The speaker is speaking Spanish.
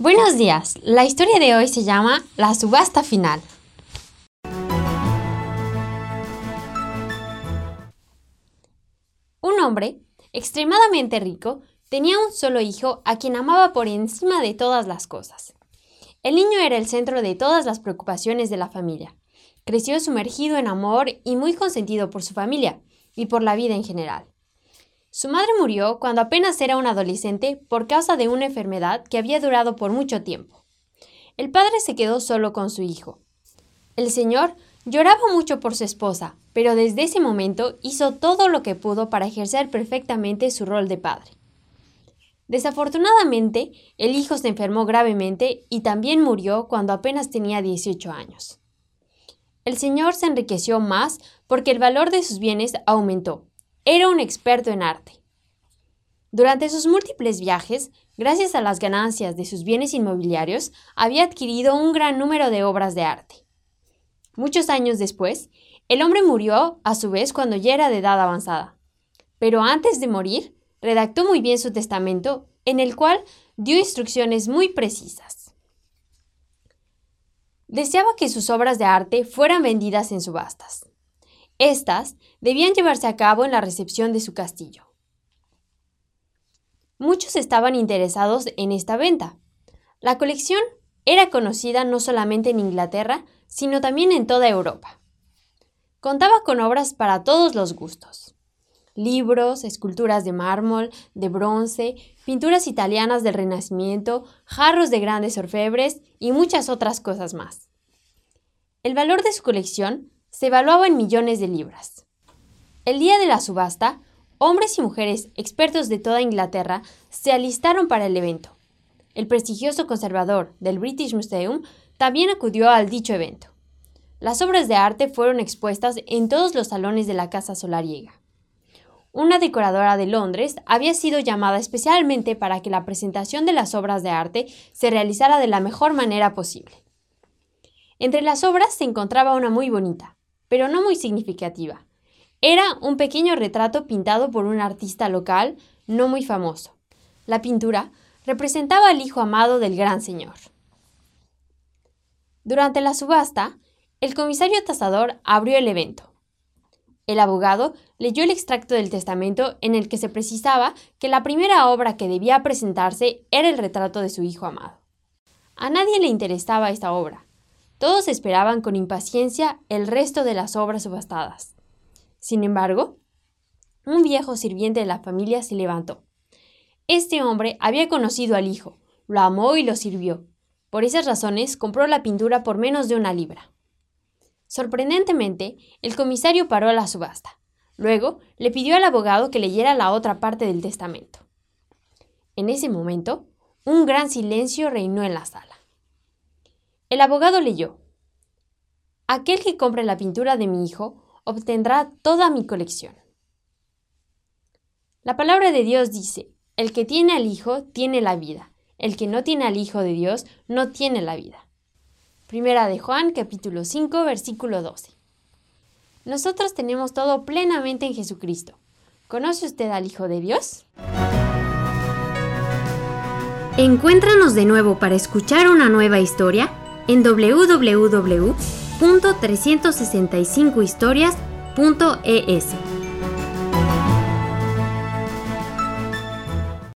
Buenos días, la historia de hoy se llama La subasta final. Un hombre, extremadamente rico, tenía un solo hijo a quien amaba por encima de todas las cosas. El niño era el centro de todas las preocupaciones de la familia. Creció sumergido en amor y muy consentido por su familia y por la vida en general. Su madre murió cuando apenas era un adolescente por causa de una enfermedad que había durado por mucho tiempo. El padre se quedó solo con su hijo. El señor lloraba mucho por su esposa, pero desde ese momento hizo todo lo que pudo para ejercer perfectamente su rol de padre. Desafortunadamente, el hijo se enfermó gravemente y también murió cuando apenas tenía 18 años. El señor se enriqueció más porque el valor de sus bienes aumentó era un experto en arte. Durante sus múltiples viajes, gracias a las ganancias de sus bienes inmobiliarios, había adquirido un gran número de obras de arte. Muchos años después, el hombre murió a su vez cuando ya era de edad avanzada. Pero antes de morir, redactó muy bien su testamento, en el cual dio instrucciones muy precisas. Deseaba que sus obras de arte fueran vendidas en subastas. Estas debían llevarse a cabo en la recepción de su castillo. Muchos estaban interesados en esta venta. La colección era conocida no solamente en Inglaterra, sino también en toda Europa. Contaba con obras para todos los gustos. Libros, esculturas de mármol, de bronce, pinturas italianas del Renacimiento, jarros de grandes orfebres y muchas otras cosas más. El valor de su colección se evaluaba en millones de libras. El día de la subasta, hombres y mujeres expertos de toda Inglaterra se alistaron para el evento. El prestigioso conservador del British Museum también acudió al dicho evento. Las obras de arte fueron expuestas en todos los salones de la casa solariega. Una decoradora de Londres había sido llamada especialmente para que la presentación de las obras de arte se realizara de la mejor manera posible. Entre las obras se encontraba una muy bonita, pero no muy significativa. Era un pequeño retrato pintado por un artista local no muy famoso. La pintura representaba al hijo amado del gran señor. Durante la subasta, el comisario tasador abrió el evento. El abogado leyó el extracto del testamento en el que se precisaba que la primera obra que debía presentarse era el retrato de su hijo amado. A nadie le interesaba esta obra, todos esperaban con impaciencia el resto de las obras subastadas. Sin embargo, un viejo sirviente de la familia se levantó. Este hombre había conocido al hijo, lo amó y lo sirvió. Por esas razones compró la pintura por menos de una libra. Sorprendentemente, el comisario paró la subasta. Luego le pidió al abogado que leyera la otra parte del testamento. En ese momento, un gran silencio reinó en la sala. El abogado leyó. Aquel que compre la pintura de mi hijo obtendrá toda mi colección. La palabra de Dios dice, el que tiene al Hijo tiene la vida, el que no tiene al Hijo de Dios no tiene la vida. Primera de Juan capítulo 5 versículo 12. Nosotros tenemos todo plenamente en Jesucristo. ¿Conoce usted al Hijo de Dios? Encuéntranos de nuevo para escuchar una nueva historia en www.365historias.es.